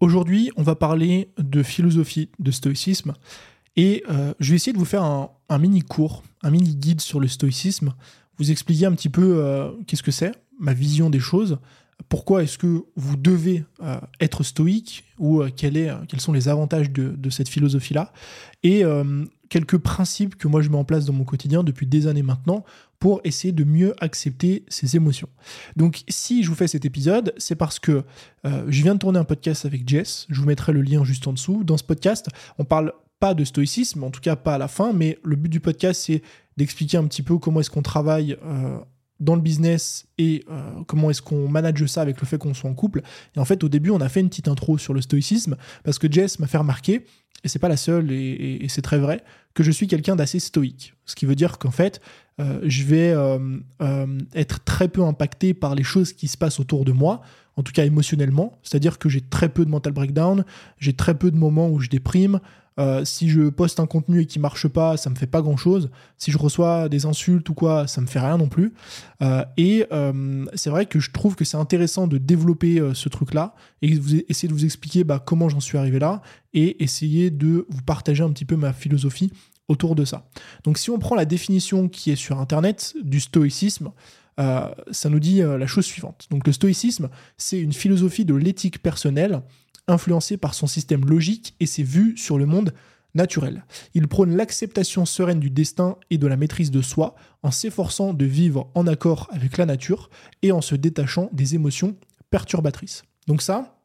Aujourd'hui, on va parler de philosophie, de stoïcisme, et euh, je vais essayer de vous faire un, mini cours, un mini guide sur le stoïcisme, vous expliquer un petit peu euh, qu'est-ce que c'est, ma vision des choses, pourquoi est-ce que vous devez euh, être stoïque, ou quels sont les avantages de cette philosophie-là, et quelques principes que moi je mets en place dans mon quotidien depuis des années maintenant pour essayer de mieux accepter ses émotions. Donc si je vous fais cet épisode, c'est parce que euh, je viens de tourner un podcast avec Jess, je vous mettrai le lien juste en dessous. Dans ce podcast, on parle pas de stoïcisme, en tout cas pas à la fin, mais le but du podcast c'est d'expliquer un petit peu comment est-ce qu'on travaille euh, dans le business et euh, comment est-ce qu'on manage ça avec le fait qu'on soit en couple. Et en fait, au début, on a fait une petite intro sur le stoïcisme parce que Jess m'a fait remarquer, et c'est pas la seule, et, c'est très vrai, que je suis quelqu'un d'assez stoïque. Ce qui veut dire qu'en fait, euh, je vais euh, être très peu impacté par les choses qui se passent autour de moi, en tout cas émotionnellement. C'est-à-dire que j'ai très peu de mental breakdown, j'ai très peu de moments où je déprime. Euh, si je poste un contenu et qui marche pas, ça me fait pas grand chose. Si je reçois des insultes ou quoi, ça me fait rien non plus. Euh, et euh, c'est vrai que je trouve que c'est intéressant de développer ce truc-là et vous, essayer de vous expliquer bah, comment j'en suis arrivé là et essayer de vous partager un petit peu ma philosophie autour de ça. Donc si on prend la définition qui est sur Internet du stoïcisme, ça nous dit la chose suivante. Donc le stoïcisme, c'est une philosophie de l'éthique personnelle influencé par son système logique et ses vues sur le monde naturel. Il prône l'acceptation sereine du destin et de la maîtrise de soi en s'efforçant de vivre en accord avec la nature et en se détachant des émotions perturbatrices. Donc ça,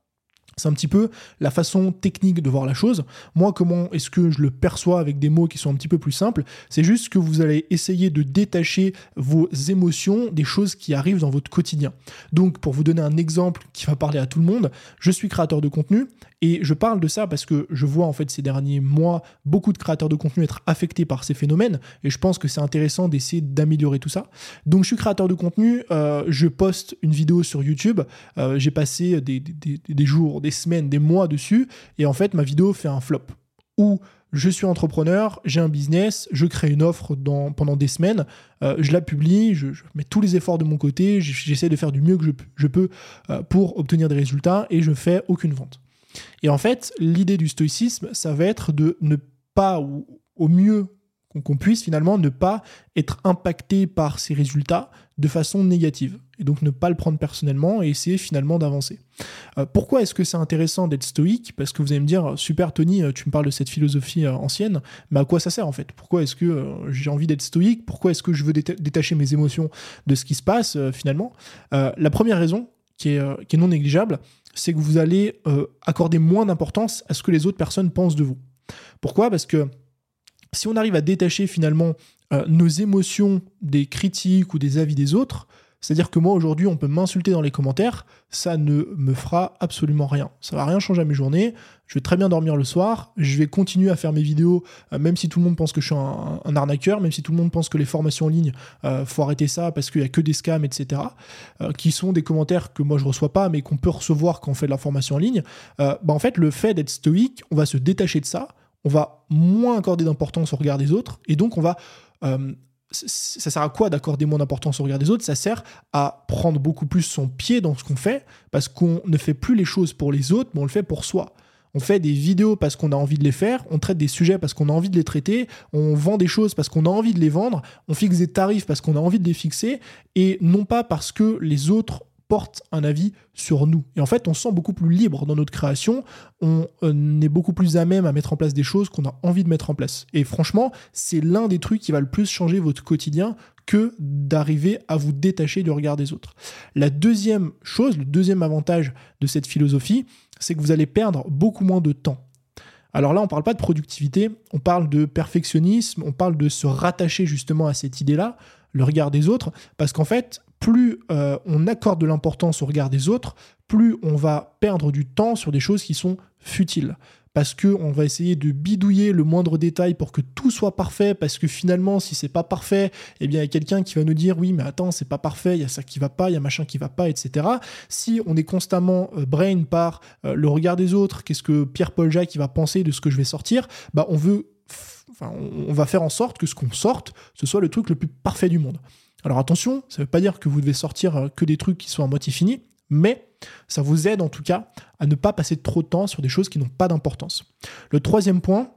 c'est un petit peu la façon technique de voir la chose. Moi, comment est-ce que je le perçois avec des mots qui sont un petit peu plus simples C'est juste que vous allez essayer de détacher vos émotions des choses qui arrivent dans votre quotidien. Donc, pour vous donner un exemple qui va parler à tout le monde, je suis créateur de contenu et je parle de ça parce que je vois en fait ces derniers mois beaucoup de créateurs de contenu être affectés par ces phénomènes et je pense que c'est intéressant d'essayer d'améliorer tout ça. Donc je suis créateur de contenu, euh, je poste une vidéo sur YouTube, euh, j'ai passé des, des, jours, des semaines, des mois dessus et en fait ma vidéo fait un flop. Ou je suis entrepreneur, j'ai un business, je crée une offre pendant des semaines, euh, je la publie, je, mets tous les efforts de mon côté, j'essaie de faire du mieux que je, je peux pour obtenir des résultats et je fais aucune vente. Et en fait, l'idée du stoïcisme, ça va être de ne pas, ou au mieux qu'on puisse finalement, ne pas être impacté par ces résultats de façon négative. Et donc ne pas le prendre personnellement et essayer finalement d'avancer. Euh, pourquoi est-ce que c'est intéressant d'être stoïque? Parce que vous allez me dire, super Tony, euh, tu me parles de cette philosophie euh, ancienne, mais à quoi ça sert en fait? Pourquoi est-ce que j'ai envie d'être stoïque? Pourquoi est-ce que je veux détacher mes émotions de ce qui se passe finalement? La première raison, qui est, qui est non négligeable, c'est que vous allez euh, accorder moins d'importance à ce que les autres personnes pensent de vous. Pourquoi? Parce que si on arrive à détacher finalement euh, nos émotions des critiques ou des avis des autres, c'est-à-dire que moi aujourd'hui, on peut m'insulter dans les commentaires, ça ne me fera absolument rien. Ça va rien changer à mes journées. Je vais très bien dormir le soir. Je vais continuer à faire mes vidéos, euh, même si tout le monde pense que je suis un, arnaqueur, même si tout le monde pense que les formations en ligne, euh, faut arrêter ça parce qu'il y a que des scams, etc. Euh, qui sont des commentaires que moi je reçois pas, mais qu'on peut recevoir quand on fait de la formation en ligne. bah en fait, le fait d'être stoïque, on va se détacher de ça. On va moins accorder d'importance au regard des autres, et donc on va ça sert à quoi d'accorder moins d'importance au regard des autres? Ça sert à prendre beaucoup plus son pied dans ce qu'on fait, parce qu'on ne fait plus les choses pour les autres, mais on le fait pour soi. On fait des vidéos parce qu'on a envie de les faire, on traite des sujets parce qu'on a envie de les traiter, on vend des choses parce qu'on a envie de les vendre, on fixe des tarifs parce qu'on a envie de les fixer, et non pas parce que les autres porte un avis sur nous. Et en fait, on se sent beaucoup plus libre dans notre création, on euh, est beaucoup plus à même à mettre en place des choses qu'on a envie de mettre en place. Et franchement, c'est l'un des trucs qui va le plus changer votre quotidien que d'arriver à vous détacher du regard des autres. La deuxième chose, le deuxième avantage de cette philosophie, c'est que vous allez perdre beaucoup moins de temps. Alors là, on ne parle pas de productivité, on parle de perfectionnisme, on parle de se rattacher justement à cette idée-là, le regard des autres, parce qu'en fait, plus euh, on accorde de l'importance au regard des autres, plus on va perdre du temps sur des choses qui sont futiles. Parce qu'on va essayer de bidouiller le moindre détail pour que tout soit parfait, parce que finalement, si c'est pas parfait, eh bien, il y a quelqu'un qui va nous dire oui, mais attends, c'est pas parfait, il y a ça qui va pas, il y a machin qui va pas, etc. Si on est constamment euh, brain par euh, le regard des autres, qu'est-ce que Pierre-Paul Jacques va penser de ce que je vais sortir, bah on veut, enfin, on va faire en sorte que ce qu'on sorte, ce soit le truc le plus parfait du monde. Alors attention, ça ne veut pas dire que vous devez sortir euh, que des trucs qui sont à moitié finis, Mais ça vous aide en tout cas à ne pas passer trop de temps sur des choses qui n'ont pas d'importance. Le troisième point,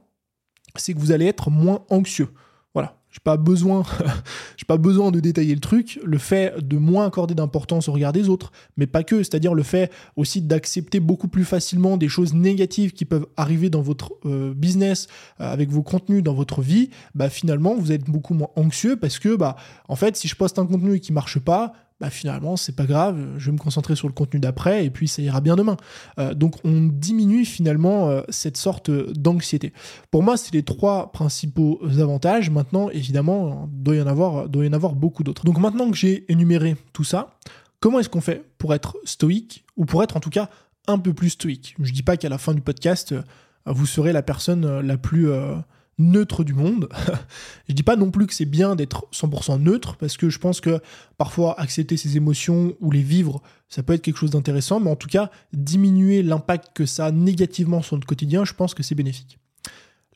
c'est que vous allez être moins anxieux. Voilà, j'ai pas besoin, pas besoin de détailler le truc. Le fait de moins accorder d'importance au regard des autres, mais pas que. C'est-à-dire le fait aussi d'accepter beaucoup plus facilement des choses négatives qui peuvent arriver dans votre euh, business, euh, avec vos contenus, dans votre vie. Bah finalement, vous êtes beaucoup moins anxieux parce que bah en fait, si je poste un contenu qui marche pas, bah finalement c'est pas grave, je vais me concentrer sur le contenu d'après et puis ça ira bien demain. Euh, donc on diminue finalement euh, cette sorte d'anxiété. Pour moi, c'est les trois principaux avantages. Maintenant, évidemment, il doit y en avoir, doit y en avoir beaucoup d'autres. Donc maintenant que j'ai énuméré tout ça, comment est-ce qu'on fait pour être stoïque ou pour être en tout cas un peu plus stoïque? Je dis pas qu'à la fin du podcast, euh, vous serez la personne la plus neutre du monde. je dis pas non plus que c'est bien d'être 100% neutre, parce que je pense que parfois accepter ses émotions ou les vivre, ça peut être quelque chose d'intéressant, mais en tout cas, diminuer l'impact que ça a négativement sur notre quotidien, je pense que c'est bénéfique.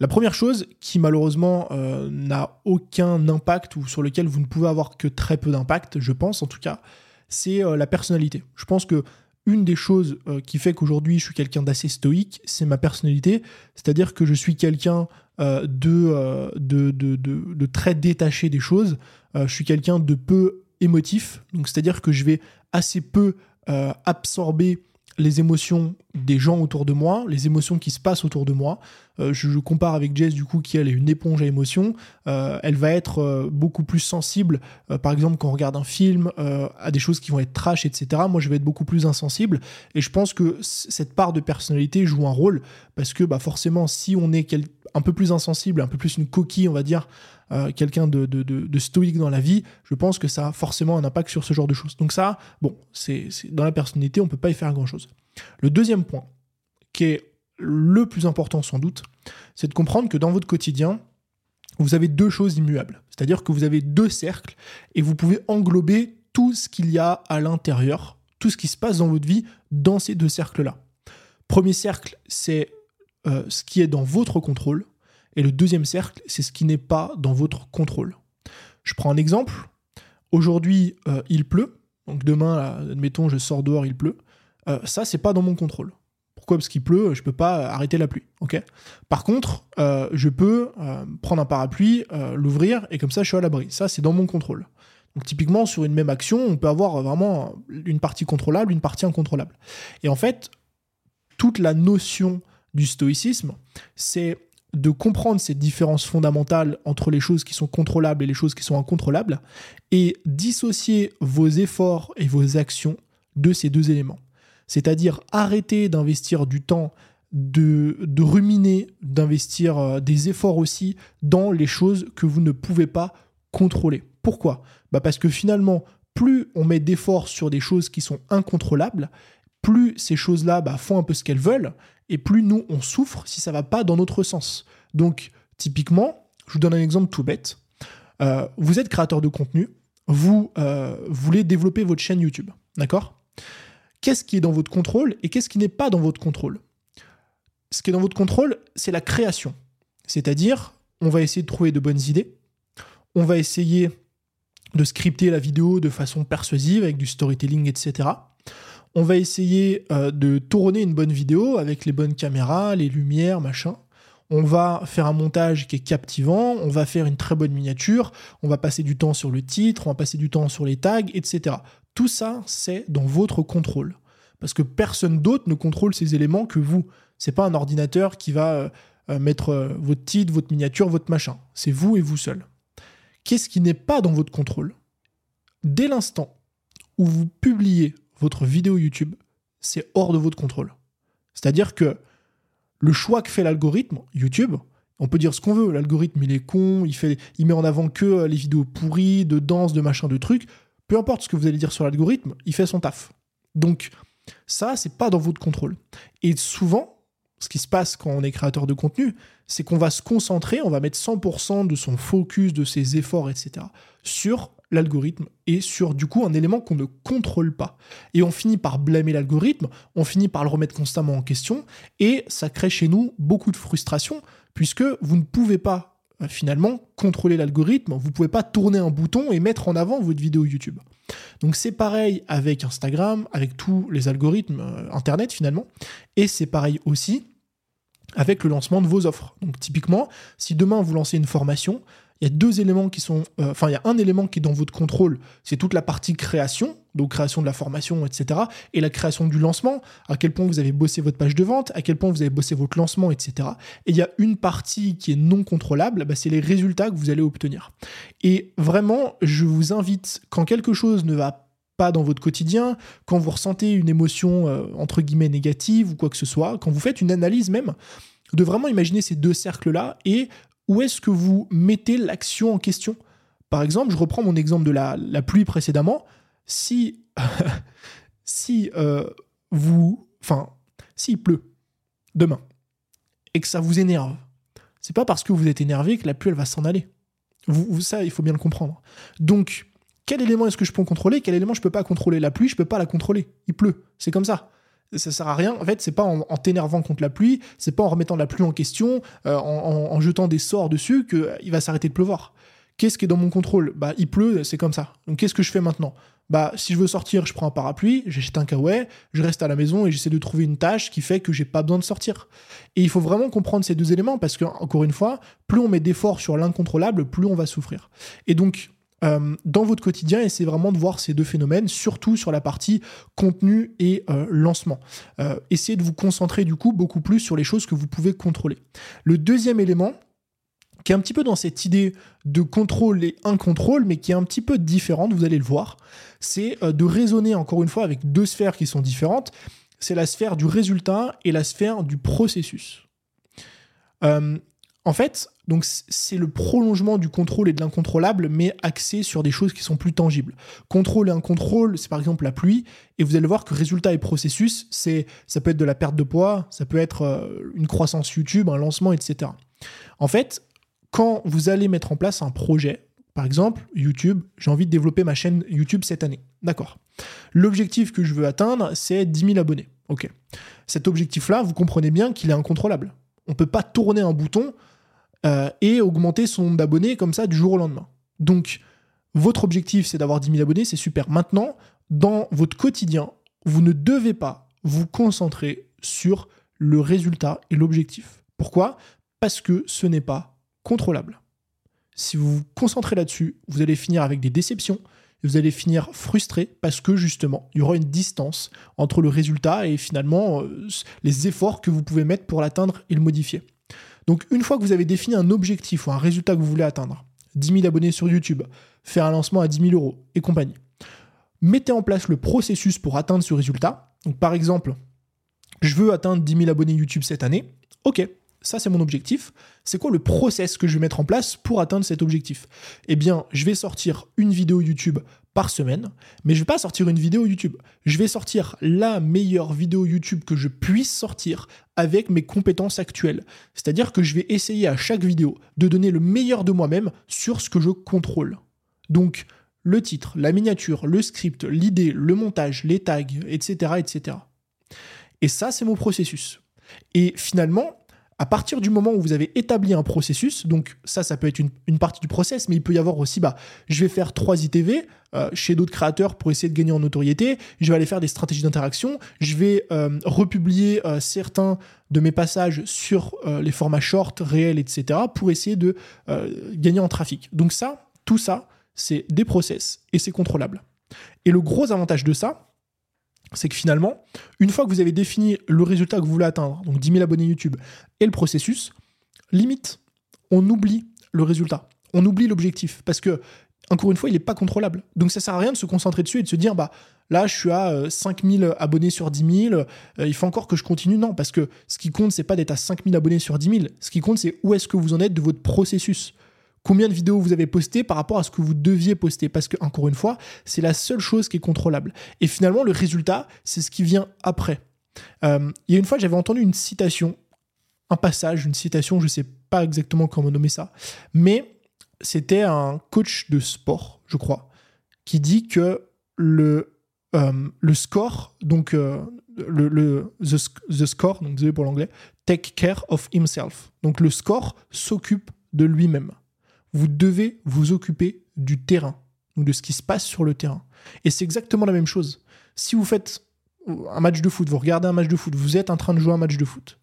La première chose qui malheureusement euh, n'a aucun impact ou sur lequel vous ne pouvez avoir que très peu d'impact, je pense en tout cas, c'est euh, la personnalité. Je pense que une des choses euh, qui fait qu'aujourd'hui je suis quelqu'un d'assez stoïque, c'est ma personnalité, c'est-à-dire que je suis quelqu'un euh, euh, de, de, de, de, très détaché des choses. Euh, je suis quelqu'un de peu émotif, donc c'est-à-dire que je vais assez peu absorber les émotions des gens autour de moi, les émotions qui se passent autour de moi. Je, compare avec Jess, du coup, qui elle est une éponge à émotions. elle va être beaucoup plus sensible, par exemple, quand on regarde un film, à des choses qui vont être trash, etc. Moi, je vais être beaucoup plus insensible. Et je pense que cette part de personnalité joue un rôle, parce que bah, forcément, si on est un peu plus insensible, un peu plus une coquille, on va dire, euh, quelqu'un de, stoïque dans la vie, je pense que ça a forcément un impact sur ce genre de choses. Donc ça, bon, c'est dans la personnalité, on ne peut pas y faire grand-chose. Le deuxième point, qui est le plus important sans doute, c'est de comprendre que dans votre quotidien, vous avez deux choses immuables. C'est-à-dire que vous avez deux cercles et vous pouvez englober tout ce qu'il y a à l'intérieur, tout ce qui se passe dans votre vie dans ces deux cercles-là. Premier cercle, c'est euh, ce qui est dans votre contrôle. Et le deuxième cercle, c'est ce qui n'est pas dans votre contrôle. Je prends un exemple. Aujourd'hui, euh, il pleut. Donc demain, admettons, je sors dehors, il pleut. Euh, ça, c'est pas dans mon contrôle. Parce qu'il pleut, je peux pas arrêter la pluie. Par contre, je peux prendre un parapluie, l'ouvrir, et comme ça, je suis à l'abri. Ça, c'est dans mon contrôle. Donc typiquement, sur une même action, on peut avoir vraiment une partie contrôlable, une partie incontrôlable. Et en fait, toute la notion du stoïcisme, c'est de comprendre ces différences fondamentales entre les choses qui sont contrôlables et les choses qui sont incontrôlables, et dissocier vos efforts et vos actions de ces deux éléments. C'est-à-dire arrêter d'investir du temps, de, ruminer, d'investir euh, des efforts aussi dans les choses que vous ne pouvez pas contrôler. Pourquoi? Bah Parce que finalement, plus on met d'efforts sur des choses qui sont incontrôlables, plus ces choses-là bah, font un peu ce qu'elles veulent, et plus nous, on souffre si ça va pas dans notre sens. Donc, typiquement, je vous donne un exemple tout bête. Euh, vous êtes créateur de contenu, vous euh, voulez développer votre chaîne YouTube, d'accord? Qu'est-ce qui est dans votre contrôle et qu'est-ce qui n'est pas dans votre contrôle Ce qui est dans votre contrôle, c'est la création. C'est-à-dire, on va essayer de trouver de bonnes idées, on va essayer de scripter la vidéo de façon persuasive avec du storytelling, etc on va essayer euh, de tourner une bonne vidéo avec les bonnes caméras, les lumières, machin. On va faire un montage qui est captivant, on va faire une très bonne miniature, on va passer du temps sur le titre, on va passer du temps sur les tags, etc. Tout ça, c'est dans votre contrôle. Parce que personne d'autre ne contrôle ces éléments que vous. C'est pas un ordinateur qui va euh, euh, mettre votre titre, votre miniature, votre machin. C'est vous et vous seul. Qu'est-ce qui n'est pas dans votre contrôle? Dès l'instant où vous publiez votre vidéo YouTube, c'est hors de votre contrôle. C'est-à-dire que le choix que fait l'algorithme YouTube, on peut dire ce qu'on veut, l'algorithme il est con, il, fait, il met en avant que euh, les vidéos pourries, de danse, de machin, de trucs. Peu importe ce que vous allez dire sur l'algorithme, il fait son taf. Donc ça, c'est pas dans votre contrôle. Et souvent, ce qui se passe quand on est créateur de contenu, c'est qu'on va se concentrer, on va mettre 100% de son focus, de ses efforts, etc., sur l'algorithme et sur du coup un élément qu'on ne contrôle pas. Et on finit par blâmer l'algorithme, on finit par le remettre constamment en question et ça crée chez nous beaucoup de frustration puisque vous ne pouvez pas finalement contrôler l'algorithme. Vous ne pouvez pas tourner un bouton et mettre en avant votre vidéo YouTube. Donc c'est pareil avec Instagram, avec tous les algorithmes euh, Internet finalement. Et c'est pareil aussi avec le lancement de vos offres. Donc typiquement, si demain vous lancez une formation, il y a deux éléments qui sont, euh, enfin il y a un élément qui est dans votre contrôle, c'est toute la partie création, donc création de la formation, etc. Et la création du lancement, à quel point vous avez bossé votre page de vente, à quel point vous avez bossé votre lancement, etc. Et il y a une partie qui est non contrôlable, bah, c'est les résultats que vous allez obtenir. Et vraiment, je vous invite, quand quelque chose ne va pas dans votre quotidien, quand vous ressentez une émotion euh, entre guillemets négative ou quoi que ce soit, quand vous faites une analyse même, de vraiment imaginer ces deux cercles-là et où est-ce que vous mettez l'action en question? Par exemple, je reprends mon exemple de la, pluie précédemment. Si, si euh, vous. Enfin, s'il pleut demain et que ça vous énerve, c'est pas parce que vous êtes énervé que la pluie va s'en aller. Vous, ça, il faut bien le comprendre. Donc, quel élément est-ce que je peux contrôler? Quel élément je peux pas contrôler? La pluie, je peux pas la contrôler. Il pleut. C'est comme ça ça sert à rien. En fait, c'est pas en, t'énervant contre la pluie, c'est pas en remettant la pluie en question, euh, en, jetant des sorts dessus qu'il euh, va s'arrêter de pleuvoir. Qu'est-ce qui est dans mon contrôle? Bah, il pleut, c'est comme ça. Donc, qu'est-ce que je fais maintenant? Bah, si je veux sortir, je prends un parapluie, j'achète un kawaii, je reste à la maison et j'essaie de trouver une tâche qui fait que j'ai pas besoin de sortir. Et il faut vraiment comprendre ces deux éléments parce que, encore une fois, plus on met d'efforts sur l'incontrôlable, plus on va souffrir. Et donc, euh, dans votre quotidien et c'est vraiment de voir ces deux phénomènes, surtout sur la partie contenu et euh, lancement. Euh, essayez de vous concentrer du coup beaucoup plus sur les choses que vous pouvez contrôler. Le deuxième élément, qui est un petit peu dans cette idée de contrôle et incontrôle, mais qui est un petit peu différente, vous allez le voir, c'est de raisonner encore une fois avec deux sphères qui sont différentes. C'est la sphère du résultat et la sphère du processus. En fait, c'est le prolongement du contrôle et de l'incontrôlable, mais axé sur des choses qui sont plus tangibles. Contrôle et incontrôle, c'est par exemple la pluie, et vous allez voir que résultat et processus, c'est ça peut être de la perte de poids, ça peut être euh, une croissance YouTube, un lancement, etc. En fait, quand vous allez mettre en place un projet, par exemple YouTube, j'ai envie de développer ma chaîne YouTube cette année, d'accord. L'objectif que je veux atteindre, c'est 10 000 abonnés. Ok. Cet objectif-là, vous comprenez bien qu'il est incontrôlable. On ne peut pas tourner un bouton euh, et augmenter son nombre d'abonnés comme ça du jour au lendemain. Donc, votre objectif, c'est d'avoir 10 000 abonnés, c'est super. Maintenant, dans votre quotidien, vous ne devez pas vous concentrer sur le résultat et l'objectif. Pourquoi? Parce que ce n'est pas contrôlable. Si vous vous concentrez là-dessus, vous allez finir avec des déceptions, vous allez finir frustré parce que justement, il y aura une distance entre le résultat et finalement euh, les efforts que vous pouvez mettre pour l'atteindre et le modifier. Donc une fois que vous avez défini un objectif ou un résultat que vous voulez atteindre, 10 000 abonnés sur YouTube, faire un lancement à 10 000 euros et compagnie, mettez en place le processus pour atteindre ce résultat. Donc par exemple, je veux atteindre 10 000 abonnés YouTube cette année. Ok, ça c'est mon objectif. C'est quoi le process que je vais mettre en place pour atteindre cet objectif? Eh bien, je vais sortir une vidéo YouTube par semaine, mais je vais pas sortir une vidéo YouTube. Je vais sortir la meilleure vidéo YouTube que je puisse sortir avec mes compétences actuelles. C'est-à-dire que je vais essayer à chaque vidéo de donner le meilleur de moi-même sur ce que je contrôle. Donc, le titre, la miniature, le script, l'idée, le montage, les tags, etc., etc. Et ça, c'est mon processus. Et finalement, à partir du moment où vous avez établi un processus, donc ça, ça peut être une, partie du process, mais il peut y avoir aussi, bah, je vais faire trois ITV euh, chez d'autres créateurs pour essayer de gagner en notoriété, je vais aller faire des stratégies d'interaction, je vais euh, republier euh, certains de mes passages sur les formats short, réels, etc., pour essayer de gagner en trafic. Donc ça, tout ça, c'est des process et c'est contrôlable. Et le gros avantage de ça, c'est que finalement, une fois que vous avez défini le résultat que vous voulez atteindre, donc 10 000 abonnés YouTube, et le processus, limite, on oublie le résultat. On oublie l'objectif. Parce que, encore une fois, il n'est pas contrôlable. Donc ça sert à rien de se concentrer dessus et de se dire, bah là, je suis à 5 euh, 000 abonnés sur 10 000, euh, il faut encore que je continue. Non, parce que ce qui compte, c'est pas d'être à 5 000 abonnés sur 10 000. Ce qui compte, c'est où est-ce que vous en êtes de votre processus combien de vidéos vous avez postées par rapport à ce que vous deviez poster. Parce que, encore une fois, c'est la seule chose qui est contrôlable. Et finalement, le résultat, c'est ce qui vient après. Euh, il y a une fois, j'avais entendu une citation, un passage, une citation, je ne sais pas exactement comment nommer ça, mais c'était un coach de sport, je crois, qui dit que le, euh, le score, donc euh, le, the, score, donc désolé pour l'anglais, take care of himself. Donc le score s'occupe de lui-même. Vous devez vous occuper du terrain, ou de ce qui se passe sur le terrain. Et c'est exactement la même chose. Si vous faites un match de foot, vous regardez un match de foot, vous êtes en train de jouer un match de foot,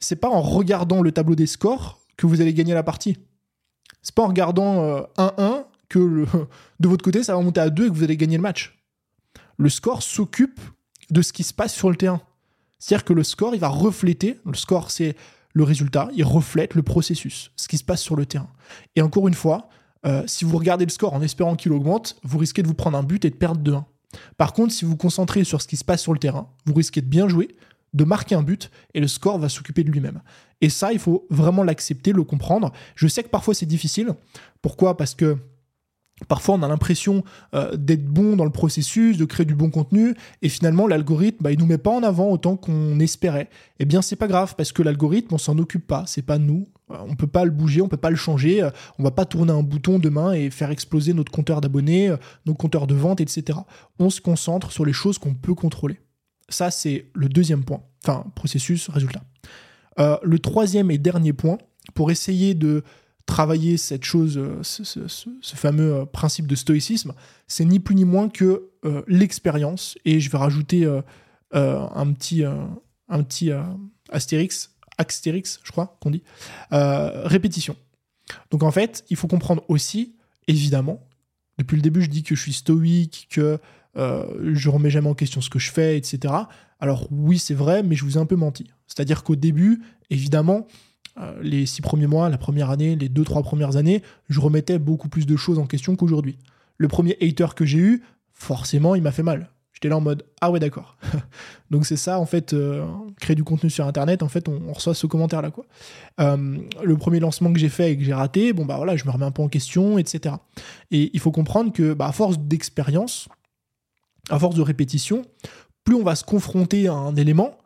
c'est pas en regardant le tableau des scores que vous allez gagner la partie. C'est pas en regardant 1-1 euh, que de votre côté ça va monter à 2 et que vous allez gagner le match. Le score s'occupe de ce qui se passe sur le terrain. C'est-à-dire que le score, il va refléter, le score c'est le résultat, il reflète le processus, ce qui se passe sur le terrain. Et encore une fois, euh, si vous regardez le score en espérant qu'il augmente, vous risquez de vous prendre un but et de perdre de 1. Par contre, si vous vous concentrez sur ce qui se passe sur le terrain, vous risquez de bien jouer, de marquer un but, et le score va s'occuper de lui-même. Et ça, il faut vraiment l'accepter, le comprendre. Je sais que parfois c'est difficile. Pourquoi? Parce que Parfois, on a l'impression euh, d'être bon dans le processus, de créer du bon contenu, et finalement, l'algorithme, bah, il nous met pas en avant autant qu'on espérait. Eh bien, c'est pas grave parce que l'algorithme, on s'en occupe pas. C'est pas nous. Euh, on peut pas le bouger, on peut pas le changer. Euh, on va pas tourner un bouton demain et faire exploser notre compteur d'abonnés, nos compteurs de vente, etc. On se concentre sur les choses qu'on peut contrôler. Ça, c'est le deuxième point. Enfin, processus, résultat. le troisième et dernier point, pour essayer de travailler cette chose, euh, ce, fameux euh, principe de stoïcisme, c'est ni plus ni moins que euh, l'expérience. Et je vais rajouter un petit, un petit astérix, astérix, je crois qu'on dit, répétition. Donc en fait, il faut comprendre aussi, évidemment, depuis le début, je dis que je suis stoïque, que je remets jamais en question ce que je fais, etc. Alors oui, c'est vrai, mais je vous ai un peu menti. C'est-à-dire qu'au début, évidemment, les six premiers mois, la première année, les deux, trois premières années, je remettais beaucoup plus de choses en question qu'aujourd'hui. Le premier hater que j'ai eu, forcément, il m'a fait mal. J'étais là en mode ah ouais d'accord. Donc c'est ça en fait euh, créer du contenu sur internet en fait on, reçoit ce commentaire là quoi. Euh, le premier lancement que j'ai fait et que j'ai raté bon bah voilà je me remets un peu en question etc. Et il faut comprendre que bah, à force d'expérience, à force de répétition, plus on va se confronter à un élément,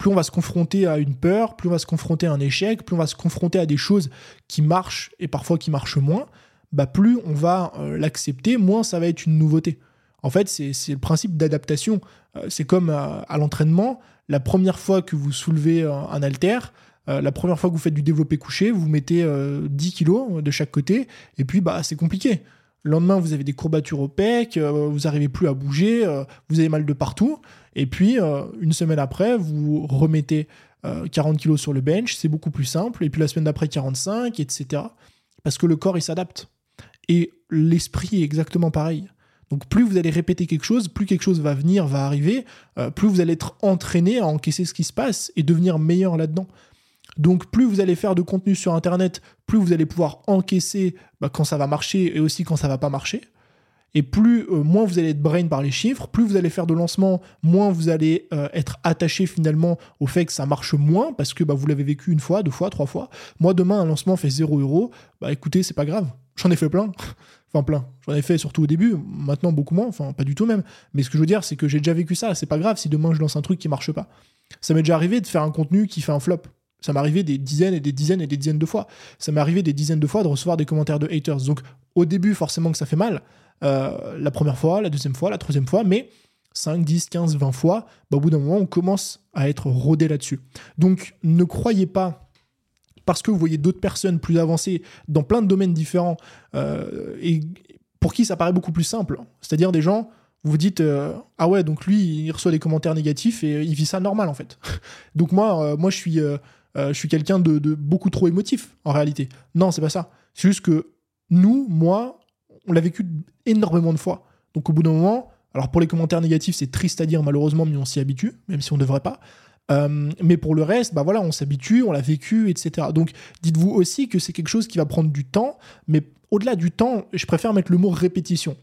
plus on va se confronter à une peur, plus on va se confronter à un échec, plus on va se confronter à des choses qui marchent et parfois qui marchent moins, bah plus on va euh, l'accepter, moins ça va être une nouveauté. En fait, c'est le principe d'adaptation. Euh, c'est comme euh, à l'entraînement, la première fois que vous soulevez un halter, la première fois que vous faites du développé couché, vous mettez 10 kilos de chaque côté, et puis bah c'est compliqué. Le lendemain, vous avez des courbatures au pec, vous n'arrivez plus à bouger, vous avez mal de partout. Et puis, euh, une semaine après, vous remettez 40 euh, kilos sur le bench, c'est beaucoup plus simple. Et puis la semaine d'après, 45, etc. Parce que le corps, il s'adapte. Et l'esprit est exactement pareil. Donc plus vous allez répéter quelque chose, plus quelque chose va venir, va arriver, euh, plus vous allez être entraîné à encaisser ce qui se passe et devenir meilleur là-dedans. Donc plus vous allez faire de contenu sur Internet, plus vous allez pouvoir encaisser bah, quand ça va marcher et aussi quand ça va pas marcher. Et plus, euh, moins vous allez être brain par les chiffres, plus vous allez faire de lancement, moins vous allez euh, être attaché finalement au fait que ça marche moins parce que bah, vous l'avez vécu une fois, deux fois, trois fois. Moi, demain, un lancement fait 0 euros. Bah écoutez, c'est pas grave. J'en ai fait plein. enfin, plein. J'en ai fait surtout au début. Maintenant, beaucoup moins. Enfin, pas du tout même. Mais ce que je veux dire, c'est que j'ai déjà vécu ça. C'est pas grave si demain je lance un truc qui marche pas. Ça m'est déjà arrivé de faire un contenu qui fait un flop. Ça m'est arrivé des dizaines et des dizaines et des dizaines de fois. Ça m'est arrivé des dizaines de fois de recevoir des commentaires de haters. Donc, au début, forcément que ça fait mal. Euh, la première fois, la deuxième fois, la troisième fois, mais 5, 10, 15, 20 fois, bah, au bout d'un moment, on commence à être rodé là-dessus. Donc ne croyez pas, parce que vous voyez d'autres personnes plus avancées dans plein de domaines différents, euh, et pour qui ça paraît beaucoup plus simple, c'est-à-dire des gens, vous vous dites, euh, ah ouais, donc lui, il reçoit des commentaires négatifs et il vit ça normal en fait. donc moi, moi je suis, je suis quelqu'un de, de beaucoup trop émotif en réalité. Non, c'est pas ça. C'est juste que nous, moi, on l'a vécu énormément de fois. Donc au bout d'un moment, alors pour les commentaires négatifs, c'est triste à dire malheureusement, mais on s'y habitue, même si on ne devrait pas. Euh, mais pour le reste, bah voilà, on s'habitue, on l'a vécu, etc. Donc dites-vous aussi que c'est quelque chose qui va prendre du temps, mais au-delà du temps, je préfère mettre le mot répétition.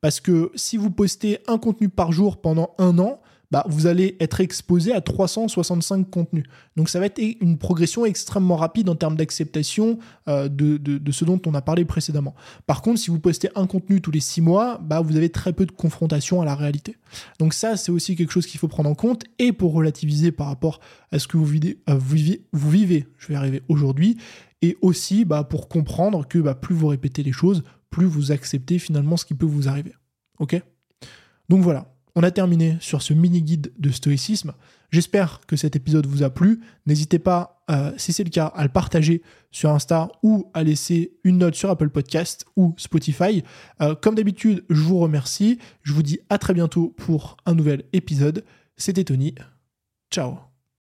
Parce que si vous postez un contenu par jour pendant un an, bah, vous allez être exposé à 365 contenus. Donc ça va être une progression extrêmement rapide en termes d'acceptation euh, de, ce dont on a parlé précédemment. Par contre, si vous postez un contenu tous les six mois, bah, vous avez très peu de confrontation à la réalité. Donc ça, c'est aussi quelque chose qu'il faut prendre en compte. Et pour relativiser par rapport à ce que vous vivez, euh, vous vivez, je vais arriver aujourd'hui, et aussi bah, pour comprendre que bah, plus vous répétez les choses, plus vous acceptez finalement ce qui peut vous arriver. Ok? Donc voilà, on a terminé sur ce mini-guide de stoïcisme. J'espère que cet épisode vous a plu. N'hésitez pas, euh, si c'est le cas, à le partager sur Insta ou à laisser une note sur Apple Podcast ou Spotify. Euh, comme d'habitude, je vous remercie. Je vous dis à très bientôt pour un nouvel épisode. C'était Tony. Ciao